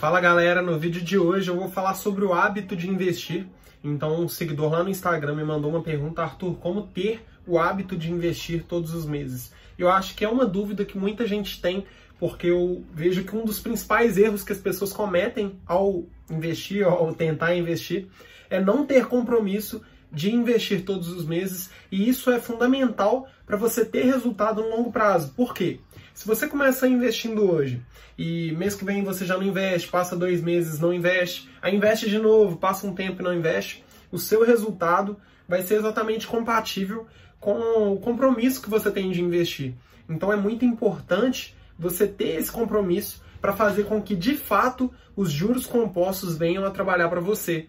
Fala galera, no vídeo de hoje eu vou falar sobre o hábito de investir. Então, um seguidor lá no Instagram me mandou uma pergunta, Arthur, como ter o hábito de investir todos os meses? Eu acho que é uma dúvida que muita gente tem, porque eu vejo que um dos principais erros que as pessoas cometem ao investir, ao tentar investir, é não ter compromisso de investir todos os meses, e isso é fundamental para você ter resultado no longo prazo. Por quê? Se você começa investindo hoje e mês que vem você já não investe, passa dois meses não investe, aí investe de novo, passa um tempo e não investe, o seu resultado vai ser exatamente compatível com o compromisso que você tem de investir. Então é muito importante você ter esse compromisso para fazer com que de fato os juros compostos venham a trabalhar para você.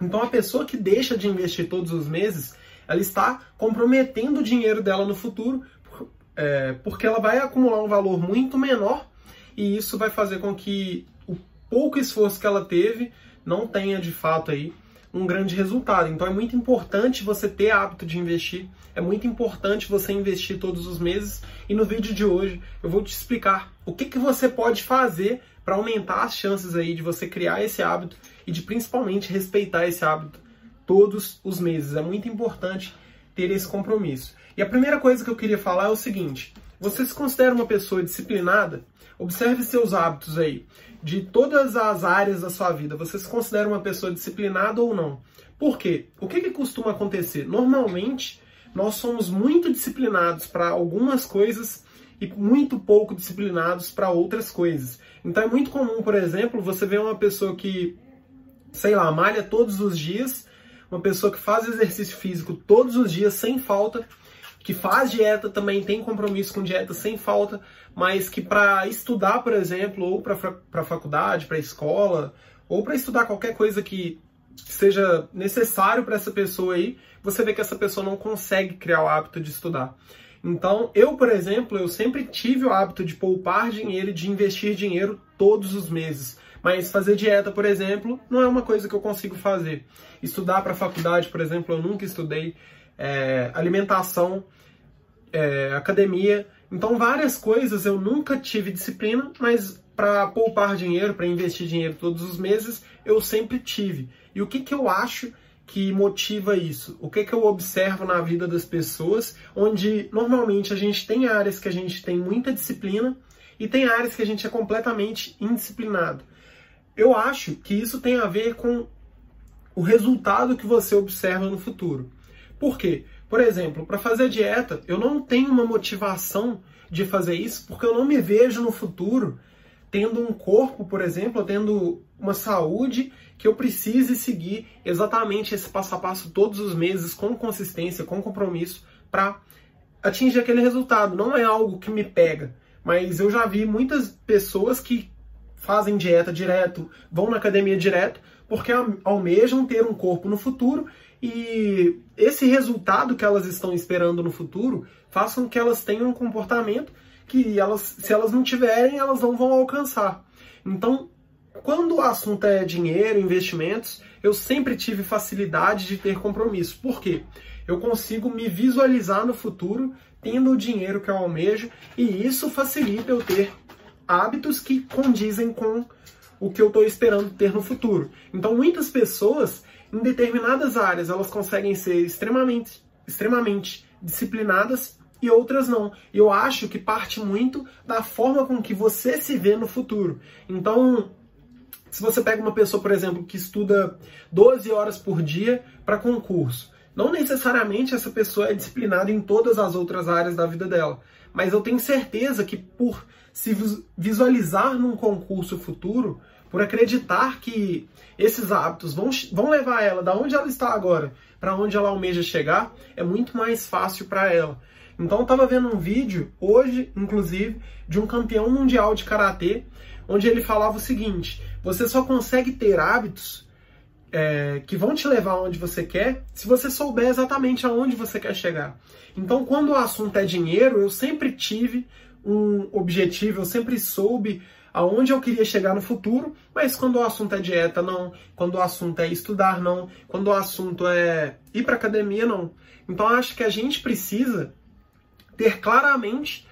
Então a pessoa que deixa de investir todos os meses, ela está comprometendo o dinheiro dela no futuro, é, porque ela vai acumular um valor muito menor e isso vai fazer com que o pouco esforço que ela teve não tenha de fato aí um grande resultado. Então é muito importante você ter hábito de investir, é muito importante você investir todos os meses. E no vídeo de hoje eu vou te explicar o que, que você pode fazer para aumentar as chances aí de você criar esse hábito e de principalmente respeitar esse hábito todos os meses. É muito importante ter esse compromisso. E a primeira coisa que eu queria falar é o seguinte: você se considera uma pessoa disciplinada? Observe seus hábitos aí. De todas as áreas da sua vida, você se considera uma pessoa disciplinada ou não? Por quê? O que, que costuma acontecer? Normalmente, nós somos muito disciplinados para algumas coisas e muito pouco disciplinados para outras coisas. Então é muito comum, por exemplo, você ver uma pessoa que, sei lá, malha todos os dias, uma pessoa que faz exercício físico todos os dias sem falta, que faz dieta também tem compromisso com dieta sem falta, mas que para estudar, por exemplo, ou para faculdade, para escola, ou para estudar qualquer coisa que seja necessário para essa pessoa aí, você vê que essa pessoa não consegue criar o hábito de estudar. Então, eu, por exemplo, eu sempre tive o hábito de poupar dinheiro e de investir dinheiro todos os meses. Mas fazer dieta, por exemplo, não é uma coisa que eu consigo fazer. Estudar para faculdade, por exemplo, eu nunca estudei. É, alimentação, é, academia. Então, várias coisas eu nunca tive disciplina, mas para poupar dinheiro, para investir dinheiro todos os meses, eu sempre tive. E o que, que eu acho que motiva isso? O que, que eu observo na vida das pessoas, onde normalmente a gente tem áreas que a gente tem muita disciplina e tem áreas que a gente é completamente indisciplinado. Eu acho que isso tem a ver com o resultado que você observa no futuro. Por quê? Por exemplo, para fazer dieta, eu não tenho uma motivação de fazer isso porque eu não me vejo no futuro tendo um corpo, por exemplo, tendo uma saúde que eu precise seguir exatamente esse passo a passo todos os meses com consistência, com compromisso para atingir aquele resultado. Não é algo que me pega, mas eu já vi muitas pessoas que fazem dieta direto, vão na academia direto, porque almejam ter um corpo no futuro e esse resultado que elas estão esperando no futuro faz com que elas tenham um comportamento que elas, se elas não tiverem, elas não vão alcançar. Então, quando o assunto é dinheiro, investimentos, eu sempre tive facilidade de ter compromisso. Por quê? Eu consigo me visualizar no futuro tendo o dinheiro que eu almejo e isso facilita eu ter hábitos que condizem com o que eu estou esperando ter no futuro. Então, muitas pessoas em determinadas áreas elas conseguem ser extremamente, extremamente disciplinadas e outras não. Eu acho que parte muito da forma com que você se vê no futuro. Então, se você pega uma pessoa, por exemplo, que estuda 12 horas por dia para concurso, não necessariamente essa pessoa é disciplinada em todas as outras áreas da vida dela, mas eu tenho certeza que por se visualizar num concurso futuro, por acreditar que esses hábitos vão, vão levar ela da onde ela está agora para onde ela almeja chegar, é muito mais fácil para ela. Então eu estava vendo um vídeo hoje, inclusive, de um campeão mundial de karatê, onde ele falava o seguinte: você só consegue ter hábitos é, que vão te levar onde você quer se você souber exatamente aonde você quer chegar. Então, quando o assunto é dinheiro, eu sempre tive um objetivo, eu sempre soube aonde eu queria chegar no futuro, mas quando o assunto é dieta, não. Quando o assunto é estudar, não. Quando o assunto é ir para academia, não. Então acho que a gente precisa ter claramente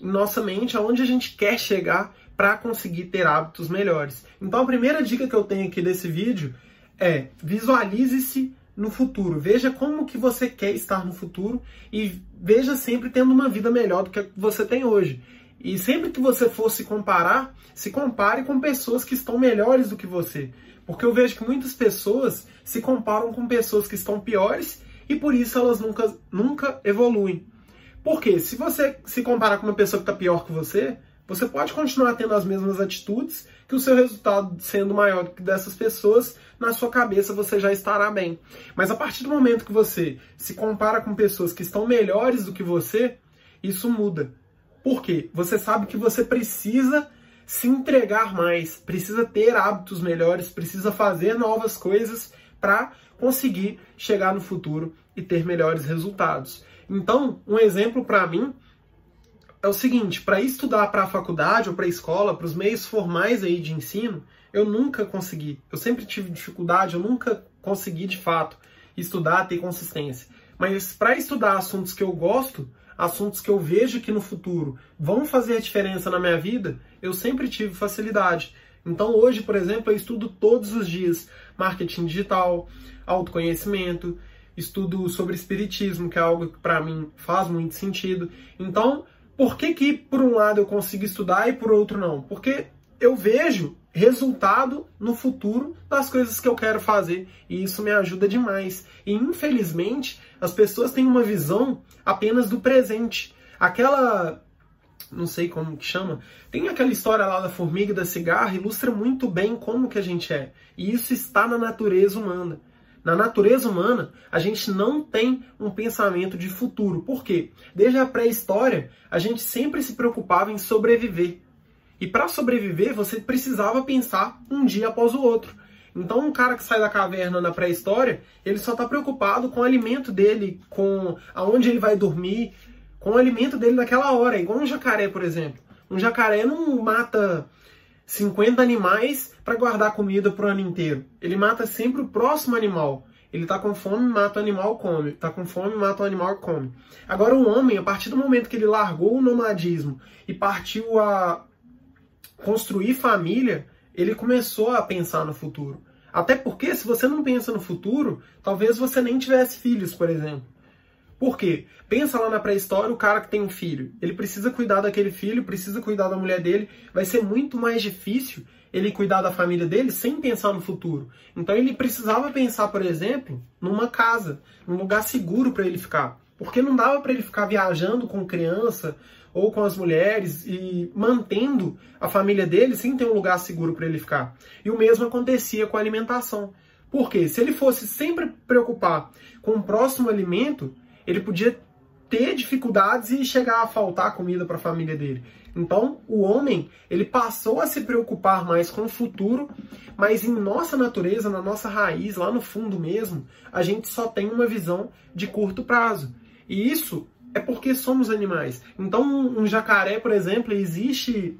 em nossa mente aonde a gente quer chegar para conseguir ter hábitos melhores. Então a primeira dica que eu tenho aqui desse vídeo é visualize-se no futuro. Veja como que você quer estar no futuro e veja sempre tendo uma vida melhor do que você tem hoje. E sempre que você for se comparar, se compare com pessoas que estão melhores do que você. Porque eu vejo que muitas pessoas se comparam com pessoas que estão piores e por isso elas nunca, nunca evoluem. Porque se você se comparar com uma pessoa que está pior que você, você pode continuar tendo as mesmas atitudes, que o seu resultado sendo maior do que dessas pessoas, na sua cabeça você já estará bem. Mas a partir do momento que você se compara com pessoas que estão melhores do que você, isso muda. Por quê? Você sabe que você precisa se entregar mais, precisa ter hábitos melhores, precisa fazer novas coisas para conseguir chegar no futuro e ter melhores resultados. Então, um exemplo para mim é o seguinte: para estudar para a faculdade ou para a escola, para os meios formais aí de ensino, eu nunca consegui. Eu sempre tive dificuldade, eu nunca consegui de fato estudar, ter consistência. Mas para estudar assuntos que eu gosto, assuntos que eu vejo que no futuro vão fazer diferença na minha vida, eu sempre tive facilidade. Então hoje, por exemplo, eu estudo todos os dias marketing digital, autoconhecimento, estudo sobre espiritismo, que é algo que para mim faz muito sentido. Então, por que que por um lado eu consigo estudar e por outro não? Porque eu vejo resultado no futuro das coisas que eu quero fazer e isso me ajuda demais. E infelizmente, as pessoas têm uma visão apenas do presente. Aquela não sei como que chama, tem aquela história lá da formiga e da cigarra, ilustra muito bem como que a gente é. E isso está na natureza humana. Na natureza humana, a gente não tem um pensamento de futuro. Por quê? Desde a pré-história, a gente sempre se preocupava em sobreviver. E para sobreviver, você precisava pensar um dia após o outro. Então, um cara que sai da caverna na pré-história, ele só está preocupado com o alimento dele, com aonde ele vai dormir, com o alimento dele naquela hora. Igual um jacaré, por exemplo. Um jacaré não mata 50 animais para guardar comida para o ano inteiro. Ele mata sempre o próximo animal. Ele está com fome, mata o animal, come. Está com fome, mata o animal, come. Agora o homem, a partir do momento que ele largou o nomadismo e partiu a construir família, ele começou a pensar no futuro. Até porque se você não pensa no futuro, talvez você nem tivesse filhos, por exemplo. Por quê? Pensa lá na pré-história, o cara que tem um filho. Ele precisa cuidar daquele filho, precisa cuidar da mulher dele. Vai ser muito mais difícil ele cuidar da família dele sem pensar no futuro. Então ele precisava pensar, por exemplo, numa casa, num lugar seguro para ele ficar. Porque não dava para ele ficar viajando com criança ou com as mulheres e mantendo a família dele sem ter um lugar seguro para ele ficar. E o mesmo acontecia com a alimentação. Porque se ele fosse sempre preocupar com o próximo alimento, ele podia ter dificuldades e chegar a faltar comida para a família dele. Então, o homem, ele passou a se preocupar mais com o futuro, mas em nossa natureza, na nossa raiz, lá no fundo mesmo, a gente só tem uma visão de curto prazo. E isso é porque somos animais. Então, um jacaré, por exemplo, existe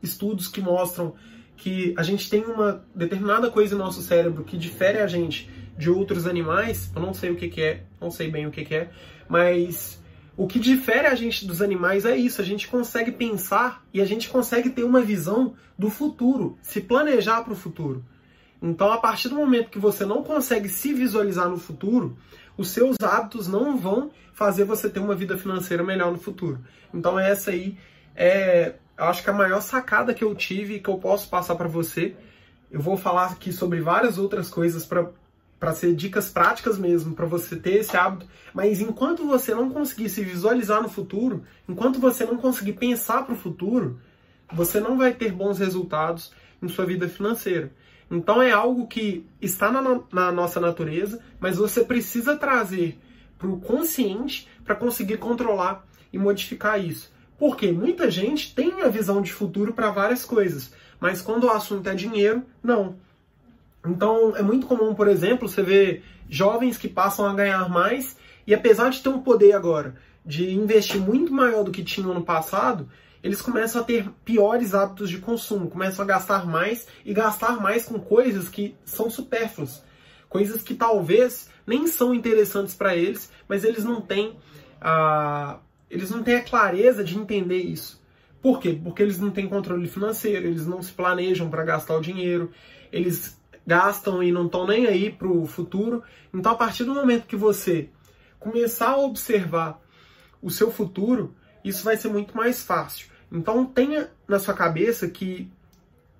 estudos que mostram que a gente tem uma determinada coisa no nosso cérebro que difere a gente de outros animais, eu não sei o que, que é, não sei bem o que, que é, mas o que difere a gente dos animais é isso, a gente consegue pensar e a gente consegue ter uma visão do futuro, se planejar para o futuro. Então, a partir do momento que você não consegue se visualizar no futuro, os seus hábitos não vão fazer você ter uma vida financeira melhor no futuro. Então, essa aí é, acho que a maior sacada que eu tive e que eu posso passar para você. Eu vou falar aqui sobre várias outras coisas para para ser dicas práticas mesmo, para você ter esse hábito. Mas enquanto você não conseguir se visualizar no futuro, enquanto você não conseguir pensar para o futuro, você não vai ter bons resultados em sua vida financeira. Então é algo que está na, na nossa natureza, mas você precisa trazer para o consciente para conseguir controlar e modificar isso. Porque muita gente tem a visão de futuro para várias coisas, mas quando o assunto é dinheiro, não. Então é muito comum, por exemplo, você ver jovens que passam a ganhar mais e apesar de ter um poder agora de investir muito maior do que tinham no passado, eles começam a ter piores hábitos de consumo, começam a gastar mais e gastar mais com coisas que são supérfluas, coisas que talvez nem são interessantes para eles, mas eles não têm a eles não têm a clareza de entender isso. Por quê? Porque eles não têm controle financeiro, eles não se planejam para gastar o dinheiro, eles gastam e não estão nem aí para o futuro. Então, a partir do momento que você começar a observar o seu futuro, isso vai ser muito mais fácil. Então, tenha na sua cabeça que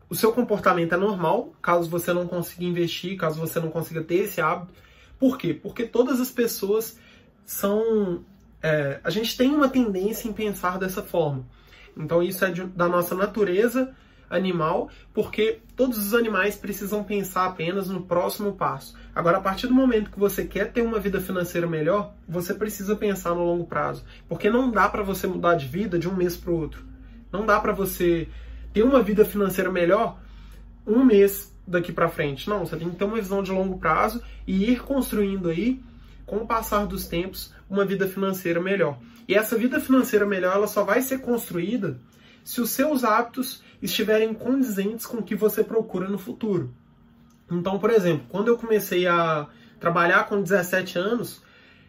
o seu comportamento é normal, caso você não consiga investir, caso você não consiga ter esse hábito. Por quê? Porque todas as pessoas são. É, a gente tem uma tendência em pensar dessa forma. Então, isso é de, da nossa natureza animal, porque todos os animais precisam pensar apenas no próximo passo. Agora, a partir do momento que você quer ter uma vida financeira melhor, você precisa pensar no longo prazo, porque não dá para você mudar de vida de um mês para o outro. Não dá para você ter uma vida financeira melhor um mês daqui para frente. Não, você tem que ter uma visão de longo prazo e ir construindo aí, com o passar dos tempos, uma vida financeira melhor. E essa vida financeira melhor, ela só vai ser construída se os seus hábitos estiverem condizentes com o que você procura no futuro. Então, por exemplo, quando eu comecei a trabalhar com 17 anos,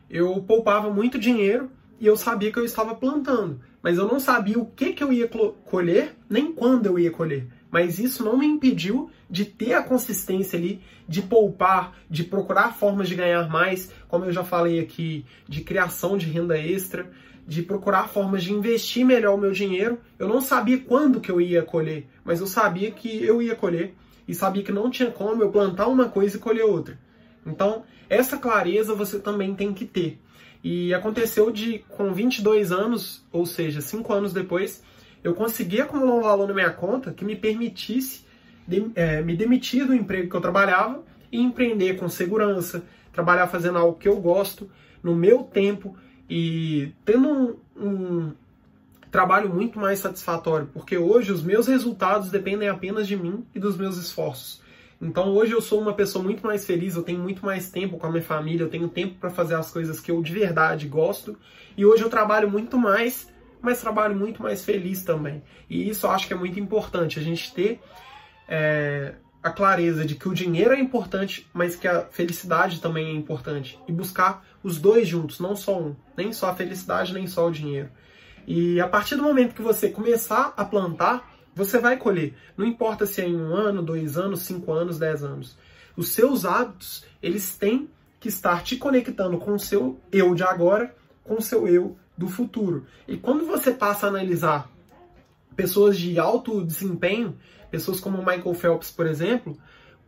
eu poupava muito dinheiro e eu sabia que eu estava plantando, mas eu não sabia o que, que eu ia colher, nem quando eu ia colher. Mas isso não me impediu de ter a consistência ali, de poupar, de procurar formas de ganhar mais, como eu já falei aqui, de criação de renda extra, de procurar formas de investir melhor o meu dinheiro. Eu não sabia quando que eu ia colher, mas eu sabia que eu ia colher e sabia que não tinha como eu plantar uma coisa e colher outra. Então, essa clareza você também tem que ter. E aconteceu de, com 22 anos, ou seja, 5 anos depois, eu consegui acumular um valor na minha conta que me permitisse de, é, me demitir do emprego que eu trabalhava e empreender com segurança, trabalhar fazendo algo que eu gosto, no meu tempo, e tendo um, um trabalho muito mais satisfatório, porque hoje os meus resultados dependem apenas de mim e dos meus esforços. Então hoje eu sou uma pessoa muito mais feliz, eu tenho muito mais tempo com a minha família, eu tenho tempo para fazer as coisas que eu de verdade gosto. E hoje eu trabalho muito mais, mas trabalho muito mais feliz também. E isso eu acho que é muito importante, a gente ter é, a clareza de que o dinheiro é importante, mas que a felicidade também é importante. E buscar os dois juntos, não só um. Nem só a felicidade, nem só o dinheiro. E a partir do momento que você começar a plantar, você vai colher. Não importa se é em um ano, dois anos, cinco anos, dez anos. Os seus hábitos, eles têm que estar te conectando com o seu eu de agora, com o seu eu do futuro. E quando você passa a analisar pessoas de alto desempenho, pessoas como Michael Phelps, por exemplo,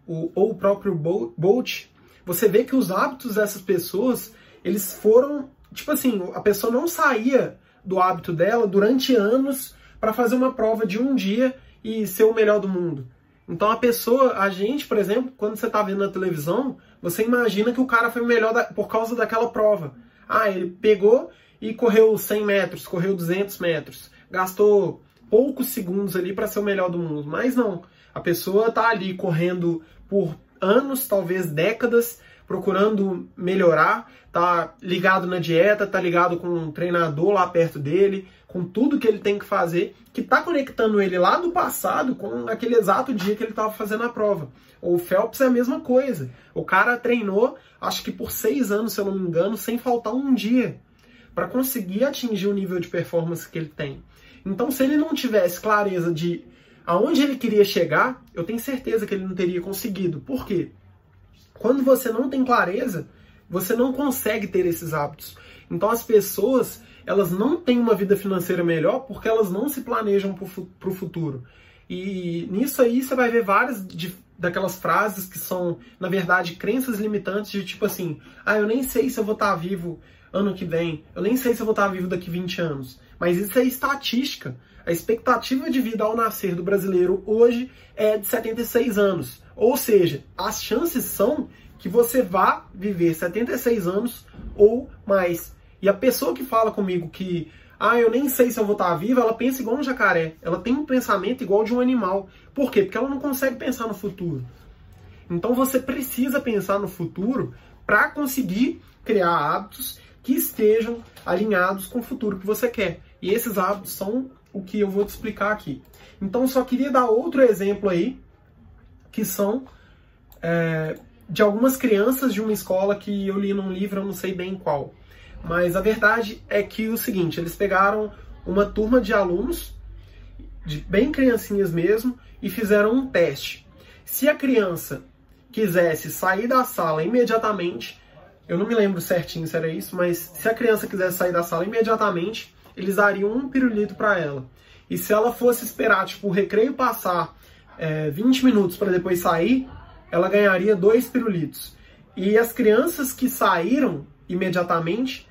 o, ou o próprio Bolt, você vê que os hábitos dessas pessoas, eles foram, tipo assim, a pessoa não saía do hábito dela durante anos para fazer uma prova de um dia e ser o melhor do mundo. Então a pessoa, a gente, por exemplo, quando você está vendo na televisão, você imagina que o cara foi melhor da, por causa daquela prova. Ah, ele pegou e correu 100 metros, correu 200 metros, gastou poucos segundos ali para ser o melhor do mundo. Mas não, a pessoa tá ali correndo por anos, talvez décadas, procurando melhorar, tá ligado na dieta, tá ligado com um treinador lá perto dele, com tudo que ele tem que fazer, que tá conectando ele lá do passado com aquele exato dia que ele estava fazendo a prova. O Phelps é a mesma coisa. O cara treinou, acho que por seis anos, se eu não me engano, sem faltar um dia, para conseguir atingir o nível de performance que ele tem. Então, se ele não tivesse clareza de aonde ele queria chegar, eu tenho certeza que ele não teria conseguido. Por quê? Quando você não tem clareza, você não consegue ter esses hábitos. Então, as pessoas elas não têm uma vida financeira melhor porque elas não se planejam para o futuro. E nisso aí você vai ver várias de, daquelas frases que são, na verdade, crenças limitantes de tipo assim: ah, eu nem sei se eu vou estar vivo ano que vem, eu nem sei se eu vou estar vivo daqui 20 anos. Mas isso é estatística. A expectativa de vida ao nascer do brasileiro hoje é de 76 anos. Ou seja, as chances são que você vá viver 76 anos ou mais. E a pessoa que fala comigo que, ah, eu nem sei se eu vou estar viva, ela pensa igual um jacaré. Ela tem um pensamento igual de um animal. Por quê? Porque ela não consegue pensar no futuro. Então você precisa pensar no futuro para conseguir criar hábitos que estejam alinhados com o futuro que você quer. E esses hábitos são o que eu vou te explicar aqui. Então, só queria dar outro exemplo aí, que são é, de algumas crianças de uma escola que eu li num livro, eu não sei bem qual. Mas a verdade é que o seguinte, eles pegaram uma turma de alunos de bem criancinhas mesmo, e fizeram um teste. Se a criança quisesse sair da sala imediatamente, eu não me lembro certinho se era isso, mas se a criança quisesse sair da sala imediatamente, eles dariam um pirulito para ela. E se ela fosse esperar, tipo, o recreio passar é, 20 minutos para depois sair, ela ganharia dois pirulitos. E as crianças que saíram imediatamente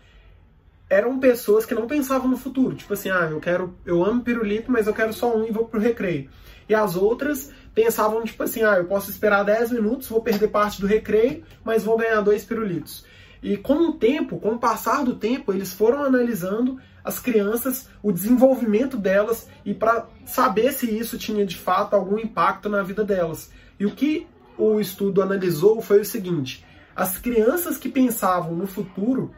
eram pessoas que não pensavam no futuro. Tipo assim, ah, eu quero, eu amo pirulito, mas eu quero só um e vou pro recreio. E as outras pensavam, tipo assim, ah, eu posso esperar 10 minutos, vou perder parte do recreio, mas vou ganhar dois pirulitos. E com o tempo, com o passar do tempo, eles foram analisando as crianças, o desenvolvimento delas e para saber se isso tinha de fato algum impacto na vida delas. E o que o estudo analisou foi o seguinte: as crianças que pensavam no futuro,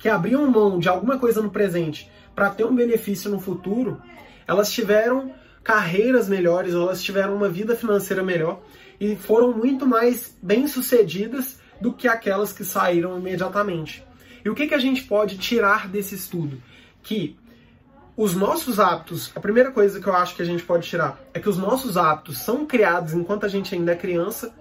que abriam mão de alguma coisa no presente para ter um benefício no futuro, elas tiveram carreiras melhores, elas tiveram uma vida financeira melhor e foram muito mais bem-sucedidas do que aquelas que saíram imediatamente. E o que, que a gente pode tirar desse estudo? Que os nossos hábitos, a primeira coisa que eu acho que a gente pode tirar é que os nossos hábitos são criados enquanto a gente ainda é criança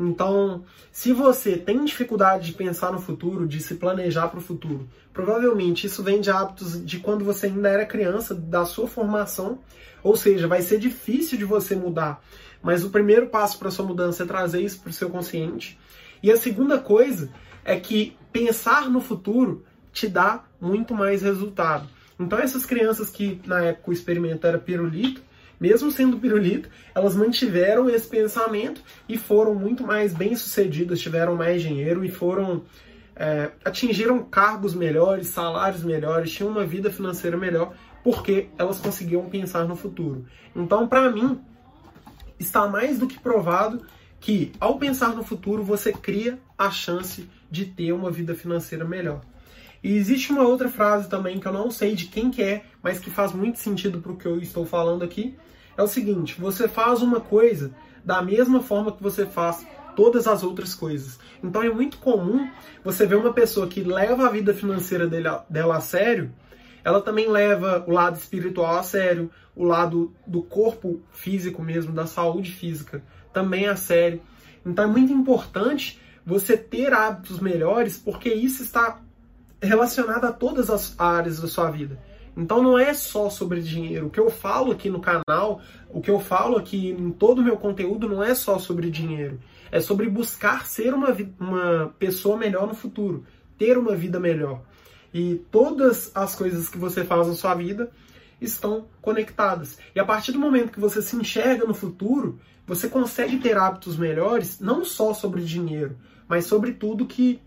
então, se você tem dificuldade de pensar no futuro, de se planejar para o futuro, provavelmente isso vem de hábitos de quando você ainda era criança, da sua formação, ou seja, vai ser difícil de você mudar. Mas o primeiro passo para sua mudança é trazer isso para o seu consciente. E a segunda coisa é que pensar no futuro te dá muito mais resultado. Então essas crianças que na época o experimento era pirulito, mesmo sendo pirulito, elas mantiveram esse pensamento e foram muito mais bem-sucedidas, tiveram mais dinheiro e foram é, atingiram cargos melhores, salários melhores, tinham uma vida financeira melhor, porque elas conseguiam pensar no futuro. Então, para mim, está mais do que provado que ao pensar no futuro você cria a chance de ter uma vida financeira melhor. E existe uma outra frase também que eu não sei de quem que é, mas que faz muito sentido para o que eu estou falando aqui. É o seguinte: você faz uma coisa da mesma forma que você faz todas as outras coisas. Então é muito comum você ver uma pessoa que leva a vida financeira dela, dela a sério, ela também leva o lado espiritual a sério, o lado do corpo físico mesmo, da saúde física também a sério. Então é muito importante você ter hábitos melhores, porque isso está relacionada a todas as áreas da sua vida. Então não é só sobre dinheiro. O que eu falo aqui no canal, o que eu falo aqui em todo o meu conteúdo não é só sobre dinheiro. É sobre buscar ser uma, uma pessoa melhor no futuro, ter uma vida melhor. E todas as coisas que você faz na sua vida estão conectadas. E a partir do momento que você se enxerga no futuro, você consegue ter hábitos melhores, não só sobre dinheiro, mas sobre tudo que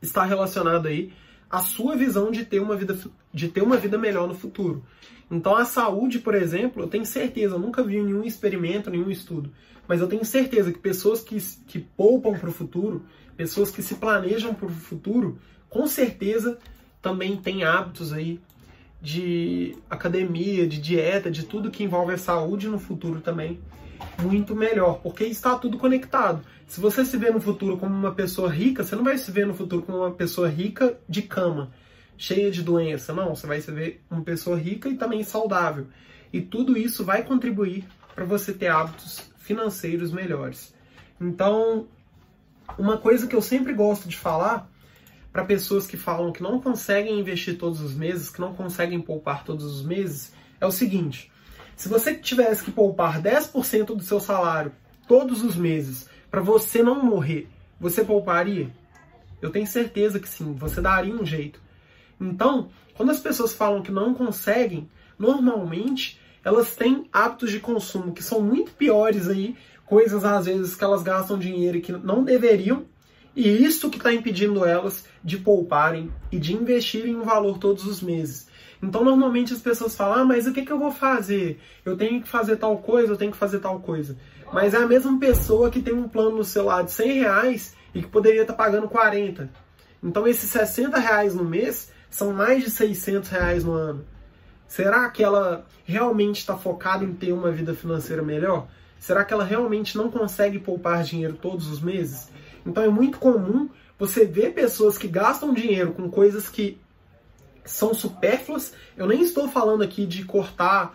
está relacionado aí à sua visão de ter uma vida, de ter uma vida melhor no futuro. Então a saúde, por exemplo, eu tenho certeza, eu nunca vi nenhum experimento, nenhum estudo, mas eu tenho certeza que pessoas que, que poupam para o futuro, pessoas que se planejam para o futuro, com certeza também têm hábitos aí de academia, de dieta, de tudo que envolve a saúde no futuro também, muito melhor, porque está tudo conectado. Se você se vê no futuro como uma pessoa rica, você não vai se ver no futuro como uma pessoa rica de cama, cheia de doença. Não, você vai se ver uma pessoa rica e também saudável. E tudo isso vai contribuir para você ter hábitos financeiros melhores. Então, uma coisa que eu sempre gosto de falar para pessoas que falam que não conseguem investir todos os meses, que não conseguem poupar todos os meses, é o seguinte: se você tivesse que poupar 10% do seu salário todos os meses para você não morrer, você pouparia? Eu tenho certeza que sim, você daria um jeito. Então, quando as pessoas falam que não conseguem, normalmente elas têm hábitos de consumo que são muito piores aí, coisas às vezes que elas gastam dinheiro que não deveriam, e isso que está impedindo elas de pouparem e de investirem um valor todos os meses. Então, normalmente as pessoas falam: ah, mas o que, que eu vou fazer? Eu tenho que fazer tal coisa, eu tenho que fazer tal coisa. Mas é a mesma pessoa que tem um plano no celular de 100 reais e que poderia estar tá pagando 40. Então, esses 60 reais no mês são mais de 600 reais no ano. Será que ela realmente está focada em ter uma vida financeira melhor? Será que ela realmente não consegue poupar dinheiro todos os meses? Então é muito comum você ver pessoas que gastam dinheiro com coisas que são supérfluas. Eu nem estou falando aqui de cortar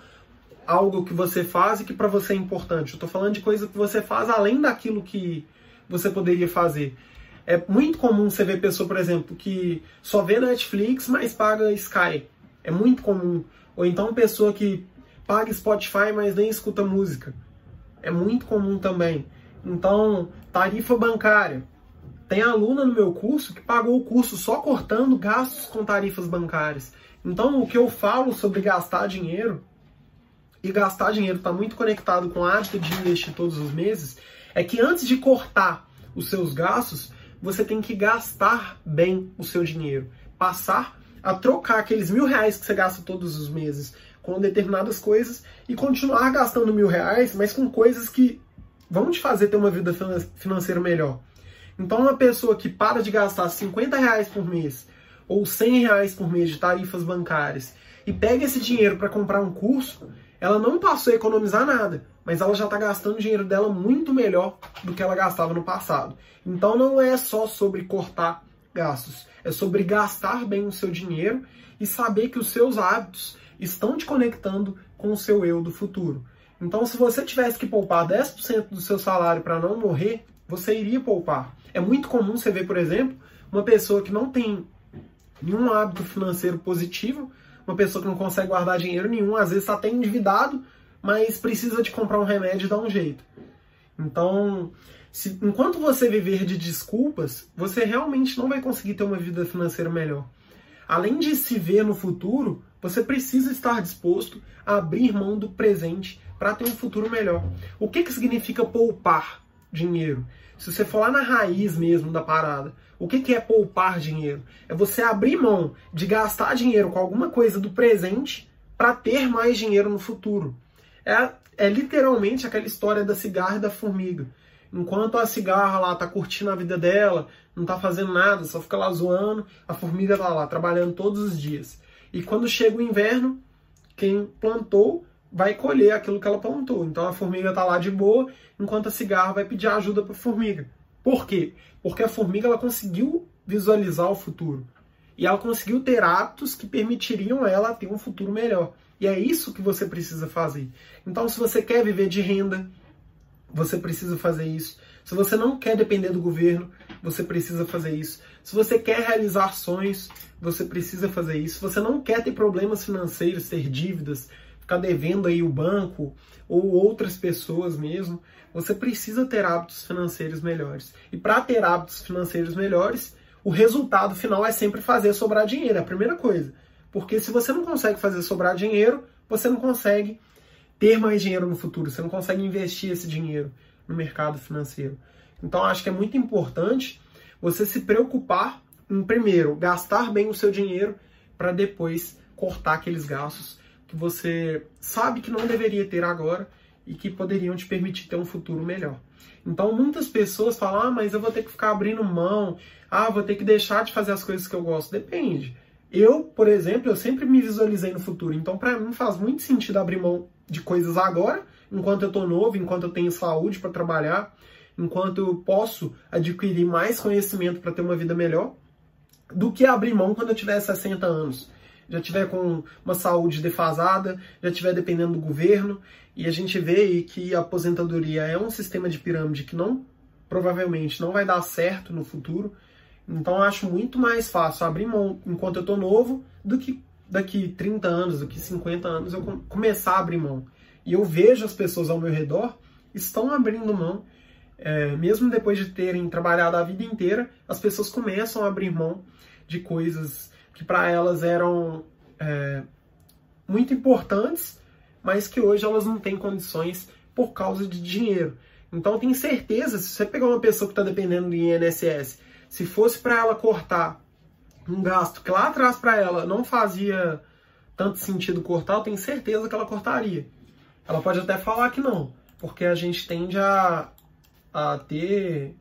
algo que você faz e que para você é importante. Eu tô falando de coisa que você faz além daquilo que você poderia fazer. É muito comum você ver pessoa, por exemplo, que só vê Netflix, mas paga Sky. É muito comum. Ou então pessoa que paga Spotify, mas nem escuta música. É muito comum também. Então, tarifa bancária. Tem aluna no meu curso que pagou o curso só cortando gastos com tarifas bancárias. Então, o que eu falo sobre gastar dinheiro, e gastar dinheiro está muito conectado com o hábito de investir todos os meses, é que antes de cortar os seus gastos, você tem que gastar bem o seu dinheiro. Passar a trocar aqueles mil reais que você gasta todos os meses com determinadas coisas e continuar gastando mil reais, mas com coisas que vão te fazer ter uma vida financeira melhor. Então, uma pessoa que para de gastar 50 reais por mês ou 100 reais por mês de tarifas bancárias e pega esse dinheiro para comprar um curso, ela não passou a economizar nada, mas ela já está gastando o dinheiro dela muito melhor do que ela gastava no passado. Então não é só sobre cortar gastos, é sobre gastar bem o seu dinheiro e saber que os seus hábitos estão te conectando com o seu eu do futuro. Então, se você tivesse que poupar 10% do seu salário para não morrer, você iria poupar. É muito comum você ver, por exemplo, uma pessoa que não tem nenhum hábito financeiro positivo, uma pessoa que não consegue guardar dinheiro nenhum, às vezes está até endividado, mas precisa de comprar um remédio e dar um jeito. Então, se, enquanto você viver de desculpas, você realmente não vai conseguir ter uma vida financeira melhor. Além de se ver no futuro, você precisa estar disposto a abrir mão do presente para ter um futuro melhor. O que, que significa poupar dinheiro? Se você for lá na raiz mesmo da parada, o que, que é poupar dinheiro? É você abrir mão de gastar dinheiro com alguma coisa do presente para ter mais dinheiro no futuro. É, é literalmente aquela história da cigarra e da formiga. Enquanto a cigarra lá tá curtindo a vida dela, não tá fazendo nada, só fica lá zoando, a formiga tá lá trabalhando todos os dias. E quando chega o inverno, quem plantou vai colher aquilo que ela plantou. Então a formiga tá lá de boa, enquanto a cigarra vai pedir ajuda para a formiga. Por quê? Porque a formiga ela conseguiu visualizar o futuro. E ela conseguiu ter hábitos que permitiriam ela ter um futuro melhor. E é isso que você precisa fazer. Então, se você quer viver de renda, você precisa fazer isso. Se você não quer depender do governo, você precisa fazer isso. Se você quer realizar sonhos, você precisa fazer isso. Se você não quer ter problemas financeiros, ter dívidas, ficar devendo aí o banco ou outras pessoas mesmo, você precisa ter hábitos financeiros melhores. E para ter hábitos financeiros melhores, o resultado final é sempre fazer sobrar dinheiro, é a primeira coisa. Porque se você não consegue fazer sobrar dinheiro, você não consegue ter mais dinheiro no futuro, você não consegue investir esse dinheiro no mercado financeiro. Então acho que é muito importante você se preocupar em primeiro gastar bem o seu dinheiro para depois cortar aqueles gastos que você sabe que não deveria ter agora e que poderiam te permitir ter um futuro melhor. Então muitas pessoas falam: "Ah, mas eu vou ter que ficar abrindo mão, ah, vou ter que deixar de fazer as coisas que eu gosto". Depende. Eu, por exemplo, eu sempre me visualizei no futuro, então para mim faz muito sentido abrir mão de coisas agora, enquanto eu estou novo, enquanto eu tenho saúde para trabalhar, enquanto eu posso adquirir mais conhecimento para ter uma vida melhor, do que abrir mão quando eu tiver 60 anos. Já tiver com uma saúde defasada, já tiver dependendo do governo, e a gente vê aí que a aposentadoria é um sistema de pirâmide que não provavelmente não vai dar certo no futuro. Então acho muito mais fácil abrir mão enquanto eu estou novo do que daqui 30 anos, daqui 50 anos, eu começar a abrir mão. E eu vejo as pessoas ao meu redor estão abrindo mão, é, mesmo depois de terem trabalhado a vida inteira, as pessoas começam a abrir mão de coisas que para elas eram é, muito importantes, mas que hoje elas não têm condições por causa de dinheiro. Então, tenho certeza, se você pegar uma pessoa que está dependendo do INSS, se fosse para ela cortar um gasto que lá atrás para ela não fazia tanto sentido cortar, eu tenho certeza que ela cortaria. Ela pode até falar que não, porque a gente tende a, a ter.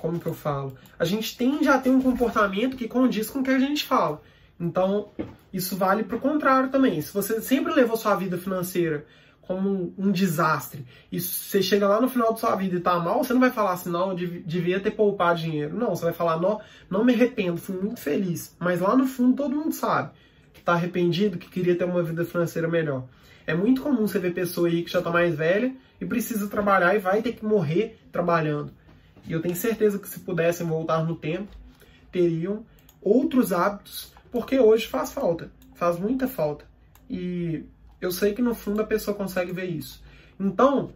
Como que eu falo? A gente tende a ter um comportamento que condiz com o que a gente fala. Então, isso vale para o contrário também. Se você sempre levou sua vida financeira como um, desastre, e você chega lá no final da sua vida e tá mal, você não vai falar assim, não, eu devia ter poupado dinheiro. Não, você vai falar, não, não me arrependo, fui muito feliz. Mas lá no fundo todo mundo sabe que tá arrependido, que queria ter uma vida financeira melhor. É muito comum você ver pessoa aí que já está mais velha e precisa trabalhar e vai ter que morrer trabalhando. E eu tenho certeza que se pudessem voltar no tempo, teriam outros hábitos, porque hoje faz falta, faz muita falta. E eu sei que no fundo a pessoa consegue ver isso. Então,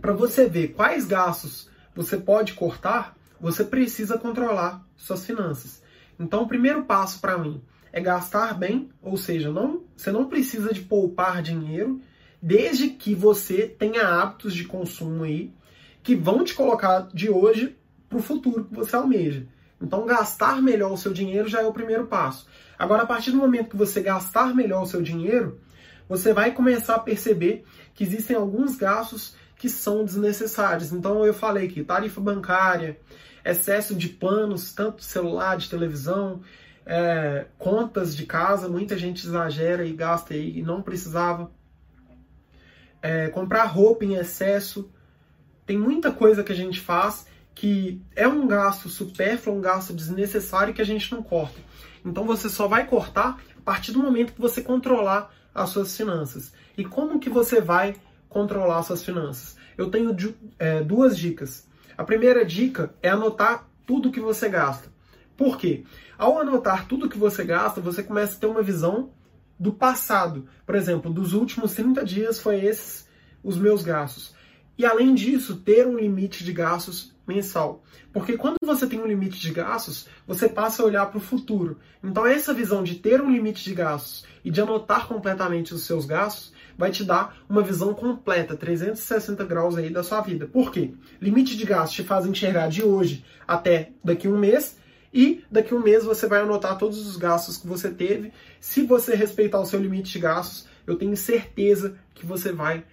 para você ver quais gastos você pode cortar, você precisa controlar suas finanças. Então, o primeiro passo para mim é gastar bem, ou seja, não, você não precisa de poupar dinheiro, desde que você tenha hábitos de consumo aí que vão te colocar de hoje para o futuro que você almeja. Então, gastar melhor o seu dinheiro já é o primeiro passo. Agora, a partir do momento que você gastar melhor o seu dinheiro, você vai começar a perceber que existem alguns gastos que são desnecessários. Então, eu falei que tarifa bancária, excesso de planos, tanto celular, de televisão, é, contas de casa, muita gente exagera e gasta e não precisava. É, comprar roupa em excesso, tem muita coisa que a gente faz que é um gasto supérfluo, um gasto desnecessário que a gente não corta. Então você só vai cortar a partir do momento que você controlar as suas finanças. E como que você vai controlar suas finanças? Eu tenho é, duas dicas. A primeira dica é anotar tudo que você gasta. Por quê? Ao anotar tudo que você gasta, você começa a ter uma visão do passado. Por exemplo, dos últimos 30 dias foi esses os meus gastos. E além disso, ter um limite de gastos mensal. Porque quando você tem um limite de gastos, você passa a olhar para o futuro. Então, essa visão de ter um limite de gastos e de anotar completamente os seus gastos vai te dar uma visão completa, 360 graus aí da sua vida. Por quê? Limite de gastos te faz enxergar de hoje até daqui a um mês e daqui a um mês você vai anotar todos os gastos que você teve. Se você respeitar o seu limite de gastos, eu tenho certeza que você vai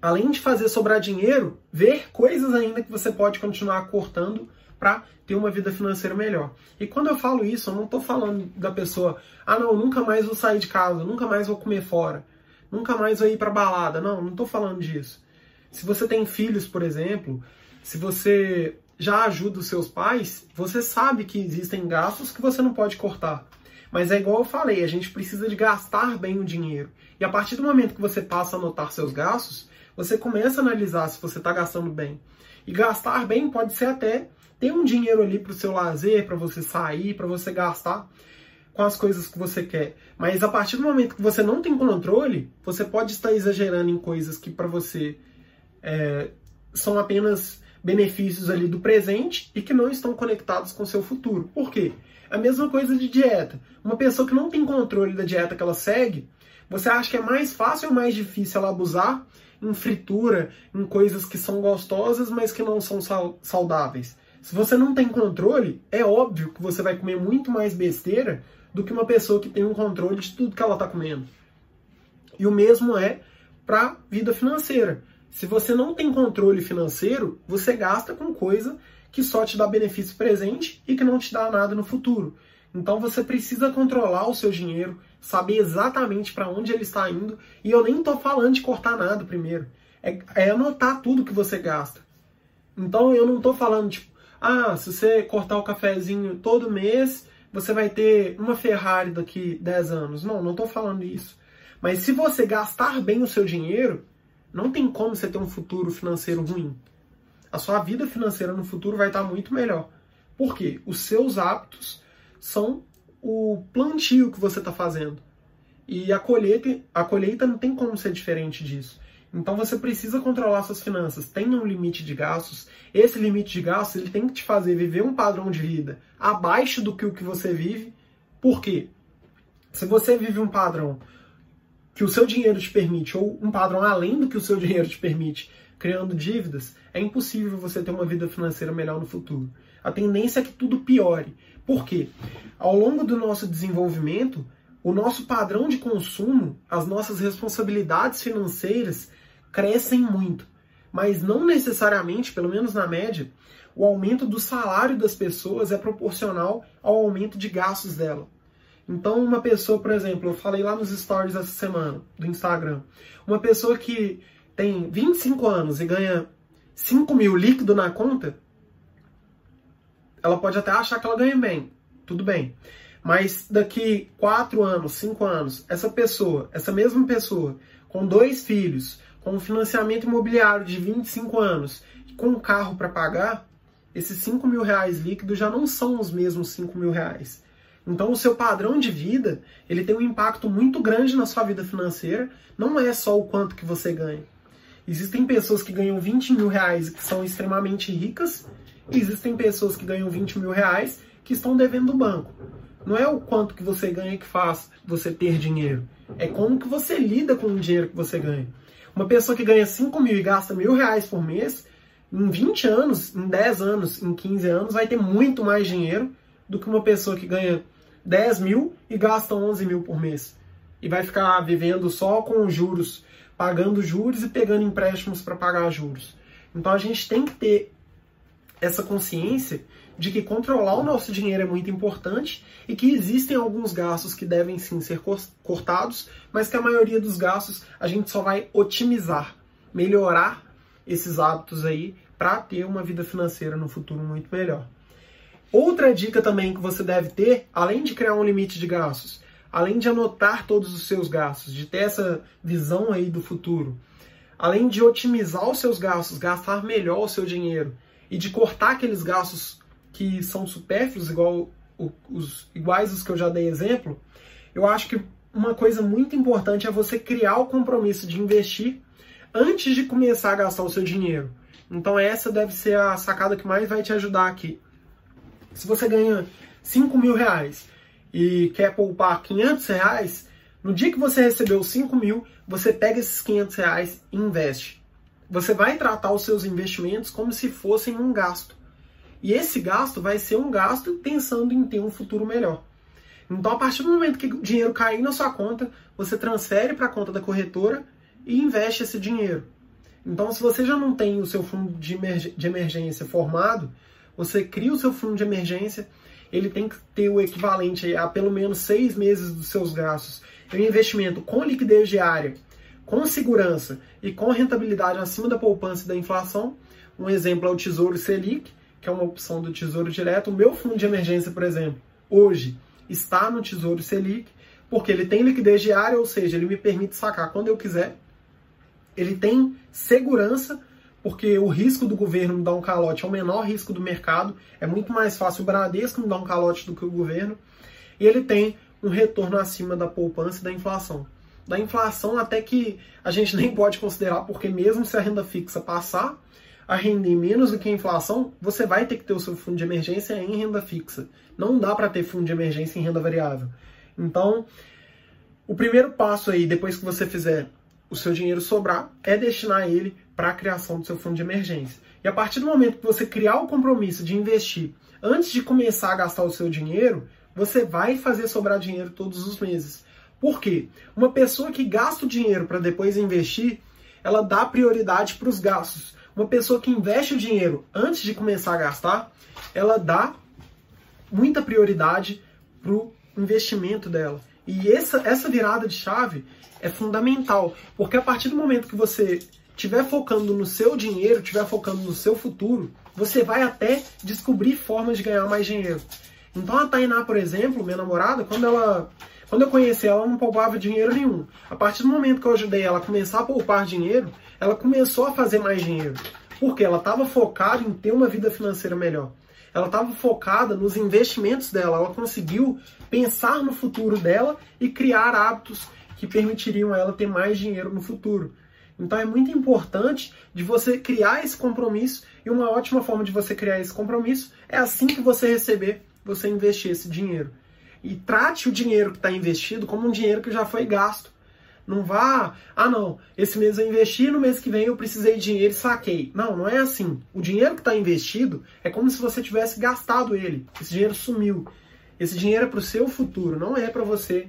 além de fazer sobrar dinheiro, ver coisas ainda que você pode continuar cortando para ter uma vida financeira melhor. E quando eu falo isso, eu não estou falando da pessoa, ah não, nunca mais vou sair de casa, nunca mais vou comer fora, nunca mais vou ir para balada. Não, não estou falando disso. Se você tem filhos, por exemplo, se você já ajuda os seus pais, você sabe que existem gastos que você não pode cortar. Mas é igual eu falei, a gente precisa de gastar bem o dinheiro. E a partir do momento que você passa a anotar seus gastos, você começa a analisar se você está gastando bem. E gastar bem pode ser até ter um dinheiro ali para o seu lazer, para você sair, para você gastar com as coisas que você quer. Mas a partir do momento que você não tem controle, você pode estar exagerando em coisas que para você é, são apenas benefícios ali do presente e que não estão conectados com o seu futuro. Por quê? A mesma coisa de dieta. Uma pessoa que não tem controle da dieta que ela segue, você acha que é mais fácil ou mais difícil ela abusar em fritura, em coisas que são gostosas, mas que não são saudáveis. Se você não tem controle, é óbvio que você vai comer muito mais besteira do que uma pessoa que tem um controle de tudo que ela está comendo. E o mesmo é para vida financeira. Se você não tem controle financeiro, você gasta com coisa que só te dá benefício presente e que não te dá nada no futuro. Então você precisa controlar o seu dinheiro, saber exatamente para onde ele está indo. E eu nem estou falando de cortar nada primeiro. É, é, anotar tudo que você gasta. Então eu não estou falando, tipo, ah, se você cortar o cafezinho todo mês, você vai ter uma Ferrari daqui 10 anos. Não, não estou falando isso. Mas se você gastar bem o seu dinheiro, não tem como você ter um futuro financeiro ruim. A sua vida financeira no futuro vai estar muito melhor. Por quê? Os seus hábitos são o plantio que você está fazendo. E a colheita, a colheita não tem como ser diferente disso. Então você precisa controlar suas finanças. Tenha um limite de gastos. Esse limite de gastos ele tem que te fazer viver um padrão de vida abaixo do que o que você vive. Por quê? Se você vive um padrão que o seu dinheiro te permite, ou um padrão além do que o seu dinheiro te permite, criando dívidas, é impossível você ter uma vida financeira melhor no futuro. A tendência é que tudo piore. Por quê? Ao longo do nosso desenvolvimento, o nosso padrão de consumo, as nossas responsabilidades financeiras crescem muito. Mas não necessariamente, pelo menos na média, o aumento do salário das pessoas é proporcional ao aumento de gastos dela. Então, uma pessoa, por exemplo, eu falei lá nos stories essa semana do Instagram, uma pessoa que tem 25 anos e ganha 5 mil líquido na conta, ela pode até achar que ela ganha bem, tudo bem. Mas daqui quatro anos, cinco anos, essa pessoa, essa mesma pessoa, com dois filhos, com um financiamento imobiliário de 25 anos, com um carro para pagar, esses 5 mil reais líquidos já não são os mesmos 5 mil reais. Então o seu padrão de vida, ele tem um impacto muito grande na sua vida financeira, não é só o quanto que você ganha. Existem pessoas que ganham 20 mil reais e que são extremamente ricas, existem pessoas que ganham 20 mil reais que estão devendo no banco. Não é o quanto que você ganha que faz você ter dinheiro. É como que você lida com o dinheiro que você ganha. Uma pessoa que ganha 5 mil e gasta mil reais por mês, em 20 anos, em 10 anos, em 15 anos, vai ter muito mais dinheiro do que uma pessoa que ganha 10 mil e gasta 11 mil por mês. E vai ficar vivendo só com juros, pagando juros e pegando empréstimos para pagar juros. Então a gente tem que ter essa consciência de que controlar o nosso dinheiro é muito importante e que existem alguns gastos que devem sim ser cortados, mas que a maioria dos gastos a gente só vai otimizar, melhorar esses hábitos aí para ter uma vida financeira no futuro muito melhor. Outra dica também que você deve ter, além de criar um limite de gastos, além de anotar todos os seus gastos, de ter essa visão aí do futuro, além de otimizar os seus gastos, gastar melhor o seu dinheiro e de cortar aqueles gastos que são supérfluos, igual os iguais os que eu já dei exemplo, eu acho que uma coisa muito importante é você criar o compromisso de investir antes de começar a gastar o seu dinheiro. Então essa deve ser a sacada que mais vai te ajudar aqui. Se você ganha 5 mil reais e quer poupar 500 reais, no dia que você recebeu 5 mil, você pega esses 500 reais e investe. Você vai tratar os seus investimentos como se fossem um gasto. E esse gasto vai ser um gasto pensando em ter um futuro melhor. Então, a partir do momento que o dinheiro cair na sua conta, você transfere para a conta da corretora e investe esse dinheiro. Então, se você já não tem o seu fundo de, emergência formado, você cria o seu fundo de emergência, ele tem que ter o equivalente a pelo menos seis meses dos seus gastos. É um investimento com liquidez diária, com segurança e com rentabilidade acima da poupança e da inflação. Um exemplo é o Tesouro Selic, que é uma opção do Tesouro Direto. O meu fundo de emergência, por exemplo, hoje está no Tesouro Selic, porque ele tem liquidez diária, ou seja, ele me permite sacar quando eu quiser. Ele tem segurança, porque o risco do governo me dar um calote é o menor risco do mercado. É muito mais fácil o Bradesco me dar um calote do que o governo. E ele tem um retorno acima da poupança e da inflação. Da inflação até que a gente nem pode considerar, porque mesmo se a renda fixa passar, a render menos do que a inflação, você vai ter que ter o seu fundo de emergência em renda fixa. Não dá para ter fundo de emergência em renda variável. Então, o primeiro passo aí, depois que você fizer o seu dinheiro sobrar, é destinar ele para a criação do seu fundo de emergência. E a partir do momento que você criar o compromisso de investir antes de começar a gastar o seu dinheiro, você vai fazer sobrar dinheiro todos os meses. Por quê? Uma pessoa que gasta o dinheiro para depois investir, ela dá prioridade para os gastos. Uma pessoa que investe o dinheiro antes de começar a gastar, ela dá muita prioridade para o investimento dela. E essa, essa virada de chave é fundamental, porque a partir do momento que você estiver focando no seu dinheiro, estiver focando no seu futuro, você vai até descobrir formas de ganhar mais dinheiro. Então a Tainá, por exemplo, minha namorada, quando ela quando eu conheci ela, ela não poupava dinheiro nenhum. A partir do momento que eu ajudei ela a começar a poupar dinheiro, ela começou a fazer mais dinheiro. Porque ela estava focada em ter uma vida financeira melhor. Ela estava focada nos investimentos dela. Ela conseguiu pensar no futuro dela e criar hábitos que permitiriam ela ter mais dinheiro no futuro. Então é muito importante de você criar esse compromisso e uma ótima forma de você criar esse compromisso é assim que você receber, você investir esse dinheiro e trate o dinheiro que está investido como um dinheiro que já foi gasto. Não vá, ah não, esse mês eu investi, no mês que vem eu precisei de dinheiro e saquei. Não, não é assim. O dinheiro que está investido é como se você tivesse gastado ele. Esse dinheiro sumiu. Esse dinheiro é para o seu futuro, não é para você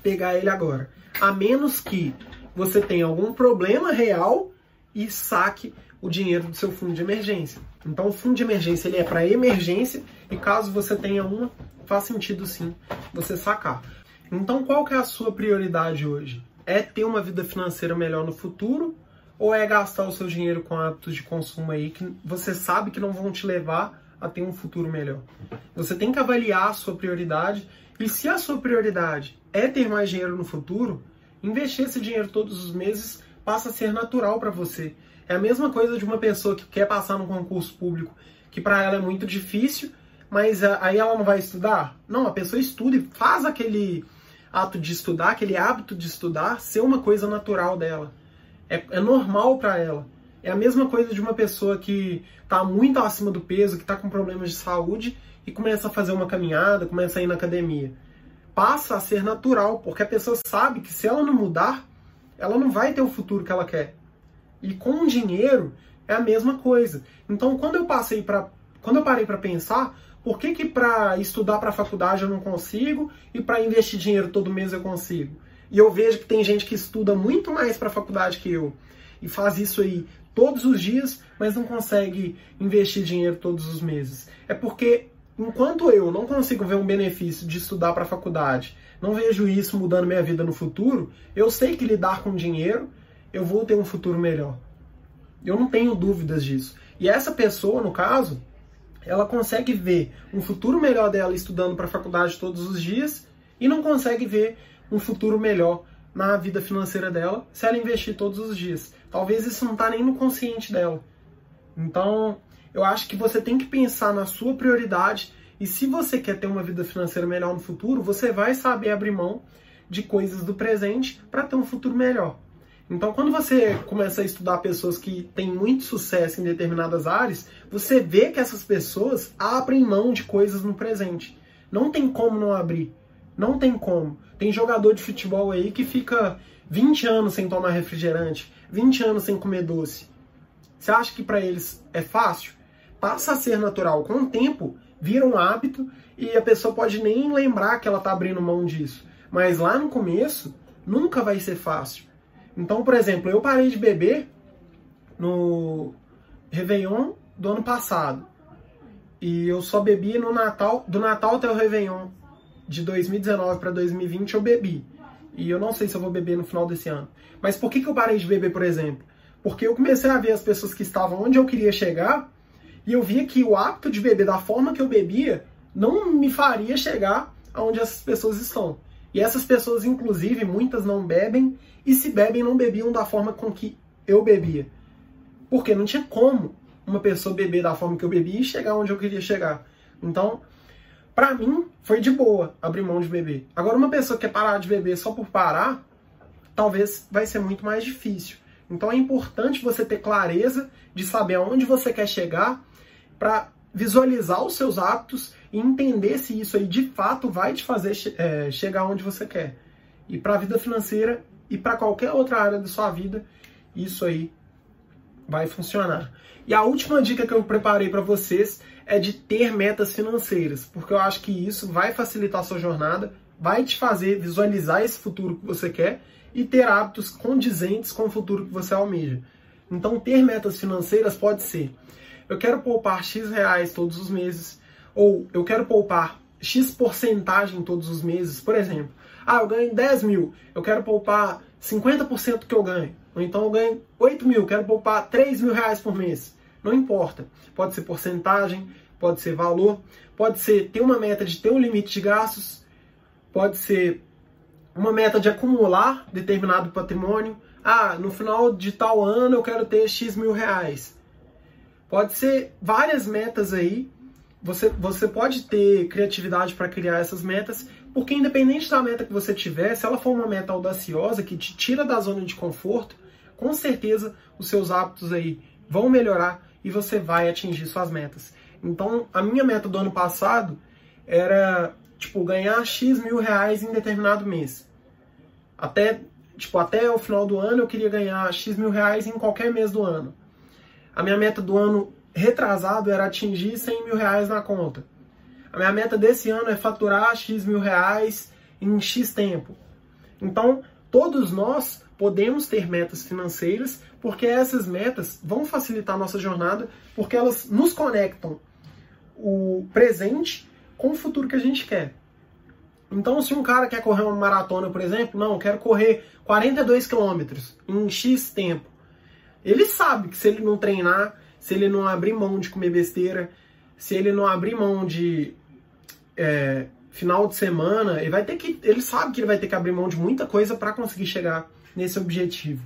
pegar ele agora. A menos que você tenha algum problema real e saque o dinheiro do seu fundo de emergência. Então o fundo de emergência ele é para emergência e caso você tenha uma, faz sentido sim você sacar. Então, qual que é a sua prioridade hoje? É ter uma vida financeira melhor no futuro ou é gastar o seu dinheiro com hábitos de consumo aí que você sabe que não vão te levar a ter um futuro melhor. Você tem que avaliar a sua prioridade e se a sua prioridade é ter mais dinheiro no futuro, investir esse dinheiro todos os meses passa a ser natural para você. É a mesma coisa de uma pessoa que quer passar num concurso público, que para ela é muito difícil, mas aí ela não vai estudar? Não, a pessoa estuda e faz aquele ato de estudar, aquele hábito de estudar, ser uma coisa natural dela. É, é normal para ela. É a mesma coisa de uma pessoa que está muito acima do peso, que está com problemas de saúde e começa a fazer uma caminhada, começa a ir na academia. Passa a ser natural, porque a pessoa sabe que se ela não mudar, ela não vai ter o futuro que ela quer. E com o dinheiro é a mesma coisa. Então, quando eu passei para quando eu parei para pensar, por que, que para estudar para faculdade eu não consigo e para investir dinheiro todo mês eu consigo? E eu vejo que tem gente que estuda muito mais para faculdade que eu e faz isso aí todos os dias, mas não consegue investir dinheiro todos os meses. É porque enquanto eu não consigo ver um benefício de estudar para faculdade, não vejo isso mudando minha vida no futuro, eu sei que lidar com dinheiro, eu vou ter um futuro melhor. Eu não tenho dúvidas disso. E essa pessoa, no caso, ela consegue ver um futuro melhor dela estudando para a faculdade todos os dias e não consegue ver um futuro melhor na vida financeira dela se ela investir todos os dias. Talvez isso não está nem no consciente dela. Então, eu acho que você tem que pensar na sua prioridade e se você quer ter uma vida financeira melhor no futuro, você vai saber abrir mão de coisas do presente para ter um futuro melhor. Então, quando você começa a estudar pessoas que têm muito sucesso em determinadas áreas, você vê que essas pessoas abrem mão de coisas no presente. Não tem como não abrir. Não tem como. Tem jogador de futebol aí que fica 20 anos sem tomar refrigerante, 20 anos sem comer doce. Você acha que para eles é fácil? Passa a ser natural. Com o tempo, vira um hábito e a pessoa pode nem lembrar que ela está abrindo mão disso. Mas lá no começo, nunca vai ser fácil. Então, por exemplo, eu parei de beber no Réveillon do ano passado. E eu só bebi no Natal, do Natal até o Réveillon de 2019 para 2020 eu bebi. E eu não sei se eu vou beber no final desse ano. Mas por que, que eu parei de beber, por exemplo? Porque eu comecei a ver as pessoas que estavam onde eu queria chegar e eu via que o hábito de beber da forma que eu bebia não me faria chegar aonde essas pessoas estão. E essas pessoas, inclusive, muitas não bebem, e se bebem, não bebiam da forma com que eu bebia. Porque não tinha como uma pessoa beber da forma que eu bebia e chegar onde eu queria chegar. Então, para mim, foi de boa abrir mão de beber. Agora, uma pessoa que quer parar de beber só por parar, talvez vai ser muito mais difícil. Então, é importante você ter clareza de saber aonde você quer chegar para visualizar os seus hábitos e entender se isso aí de fato vai te fazer é, chegar onde você quer. E para a vida financeira e para qualquer outra área da sua vida, isso aí vai funcionar. E a última dica que eu preparei para vocês é de ter metas financeiras, porque eu acho que isso vai facilitar a sua jornada, vai te fazer visualizar esse futuro que você quer e ter hábitos condizentes com o futuro que você almeja. Então, ter metas financeiras pode ser: eu quero poupar X reais todos os meses, ou eu quero poupar X porcentagem todos os meses, por exemplo. Ah, eu ganho 10 mil, eu quero poupar 50% do que eu ganho. Ou então eu ganho 8 mil, quero poupar 3 mil reais por mês. Não importa. Pode ser porcentagem, pode ser valor, pode ser ter uma meta de ter um limite de gastos, pode ser uma meta de acumular determinado patrimônio. Ah, no final de tal ano eu quero ter X mil reais. Pode ser várias metas aí. Você, você pode ter criatividade para criar essas metas, porque independente da meta que você tiver, se ela for uma meta audaciosa que te tira da zona de conforto, com certeza os seus hábitos aí vão melhorar e você vai atingir suas metas. Então, a minha meta do ano passado era, tipo, ganhar X mil reais em determinado mês. Até, tipo, até o final do ano eu queria ganhar X mil reais em qualquer mês do ano. A minha meta do ano retrasado era atingir 100 mil reais na conta. A minha meta desse ano é faturar X mil reais em X tempo. Então, todos nós podemos ter metas financeiras, porque essas metas vão facilitar a nossa jornada, porque elas nos conectam o presente com o futuro que a gente quer. Então, se um cara quer correr uma maratona, por exemplo, não, quero correr 42 quilômetros em X tempo. Ele sabe que se ele não treinar, se ele não abrir mão de comer besteira, se ele não abrir mão de é, final de semana, ele vai ter que, ele sabe que ele vai ter que abrir mão de muita coisa para conseguir chegar nesse objetivo.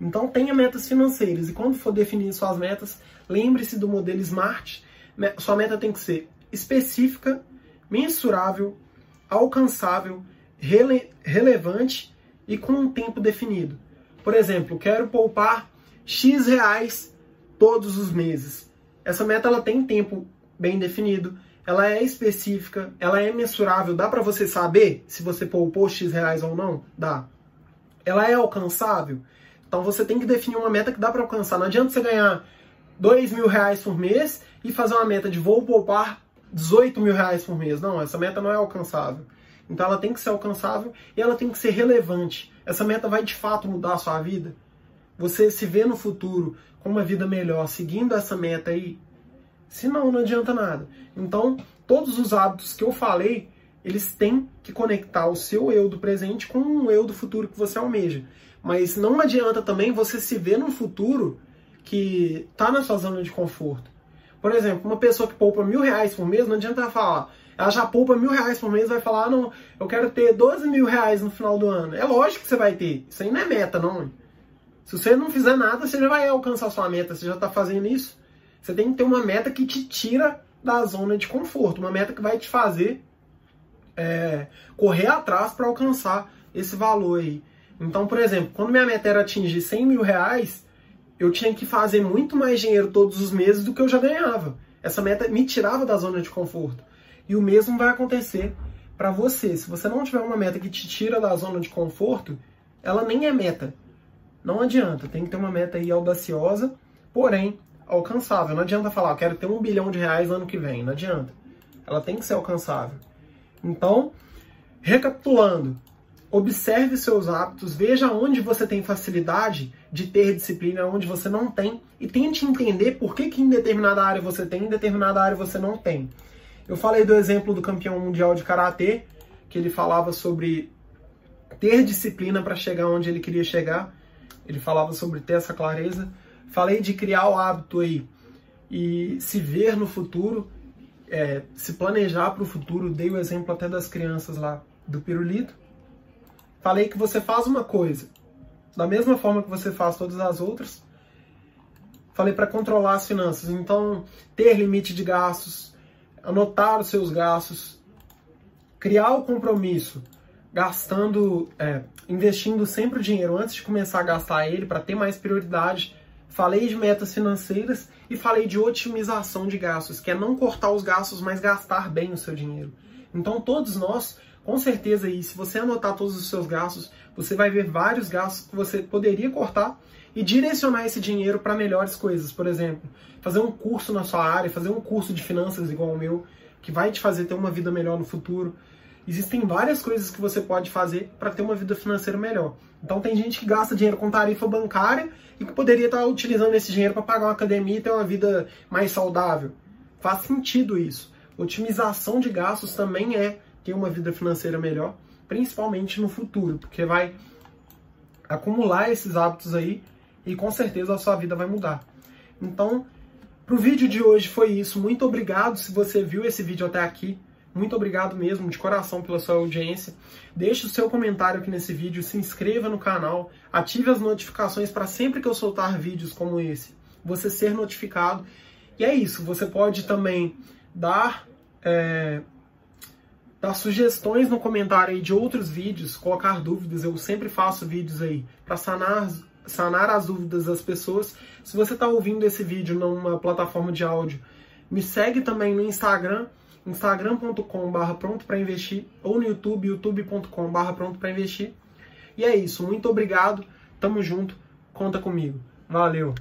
Então tenha metas financeiras e quando for definir suas metas, lembre-se do modelo SMART. Sua meta tem que ser específica, mensurável, alcançável, rele relevante e com um tempo definido. Por exemplo, quero poupar X reais todos os meses. Essa meta ela tem tempo bem definido, ela é específica, ela é mensurável, dá para você saber se você poupou X reais ou não? Dá. Ela é alcançável? Então você tem que definir uma meta que dá para alcançar. Não adianta você ganhar dois mil reais por mês e fazer uma meta de vou poupar 18 mil reais por mês. Não, essa meta não é alcançável. Então ela tem que ser alcançável e ela tem que ser relevante. Essa meta vai de fato mudar a sua vida? Você se vê no futuro com uma vida melhor seguindo essa meta aí? Se não, não adianta nada. Então, todos os hábitos que eu falei, eles têm que conectar o seu eu do presente com o eu do futuro que você almeja. Mas não adianta também você se ver no futuro que tá na sua zona de conforto. Por exemplo, uma pessoa que poupa mil reais por mês, não adianta ela falar, ela já poupa mil reais por mês vai falar, ah, não, eu quero ter 12 mil reais no final do ano. É lógico que você vai ter. Isso aí não é meta, não. Se você não fizer nada, você já vai alcançar sua meta, você já está fazendo isso. Você tem que ter uma meta que te tira da zona de conforto, uma meta que vai te fazer é, correr atrás para alcançar esse valor aí. Então, por exemplo, quando minha meta era atingir 100 mil reais, eu tinha que fazer muito mais dinheiro todos os meses do que eu já ganhava. Essa meta me tirava da zona de conforto. E o mesmo vai acontecer para você. Se você não tiver uma meta que te tira da zona de conforto, ela nem é meta. Não adianta, tem que ter uma meta aí audaciosa, porém alcançável. Não adianta falar, quero ter um bilhão de reais no ano que vem. Não adianta. Ela tem que ser alcançável. Então, recapitulando, observe seus hábitos, veja onde você tem facilidade de ter disciplina, onde você não tem, e tente entender por que, que em determinada área você tem, em determinada área você não tem. Eu falei do exemplo do campeão mundial de karatê, que ele falava sobre ter disciplina para chegar onde ele queria chegar. Ele falava sobre ter essa clareza. Falei de criar o hábito aí e se ver no futuro, é, se planejar para o futuro. Dei o exemplo até das crianças lá do pirulito. Falei que você faz uma coisa da mesma forma que você faz todas as outras. Falei para controlar as finanças, então ter limite de gastos, anotar os seus gastos, criar o compromisso, gastando, é, investindo sempre o dinheiro antes de começar a gastar ele para ter mais prioridade. Falei de metas financeiras e falei de otimização de gastos, que é não cortar os gastos, mas gastar bem o seu dinheiro. Então todos nós, com certeza aí, se você anotar todos os seus gastos, você vai ver vários gastos que você poderia cortar e direcionar esse dinheiro para melhores coisas. Por exemplo, fazer um curso na sua área, fazer um curso de finanças igual ao meu, que vai te fazer ter uma vida melhor no futuro. Existem várias coisas que você pode fazer para ter uma vida financeira melhor. Então tem gente que gasta dinheiro com tarifa bancária e que poderia estar utilizando esse dinheiro para pagar uma academia e ter uma vida mais saudável. Faz sentido isso. Otimização de gastos também é ter uma vida financeira melhor, principalmente no futuro, porque vai acumular esses hábitos aí e com certeza a sua vida vai mudar. Então, pro vídeo de hoje foi isso. Muito obrigado se você viu esse vídeo até aqui. Muito obrigado mesmo, de coração, pela sua audiência. Deixe o seu comentário aqui nesse vídeo, se inscreva no canal, ative as notificações para sempre que eu soltar vídeos como esse, você ser notificado. E é isso, você pode também dar, é, dar sugestões no comentário aí de outros vídeos, colocar dúvidas. Eu sempre faço vídeos aí para sanar sanar as dúvidas das pessoas. Se você está ouvindo esse vídeo numa plataforma de áudio, me segue também no Instagram, instagram.com.br pronto para investir, ou no YouTube, youtube.com.br pronto para investir. E é isso, muito obrigado, tamo junto, conta comigo. Valeu!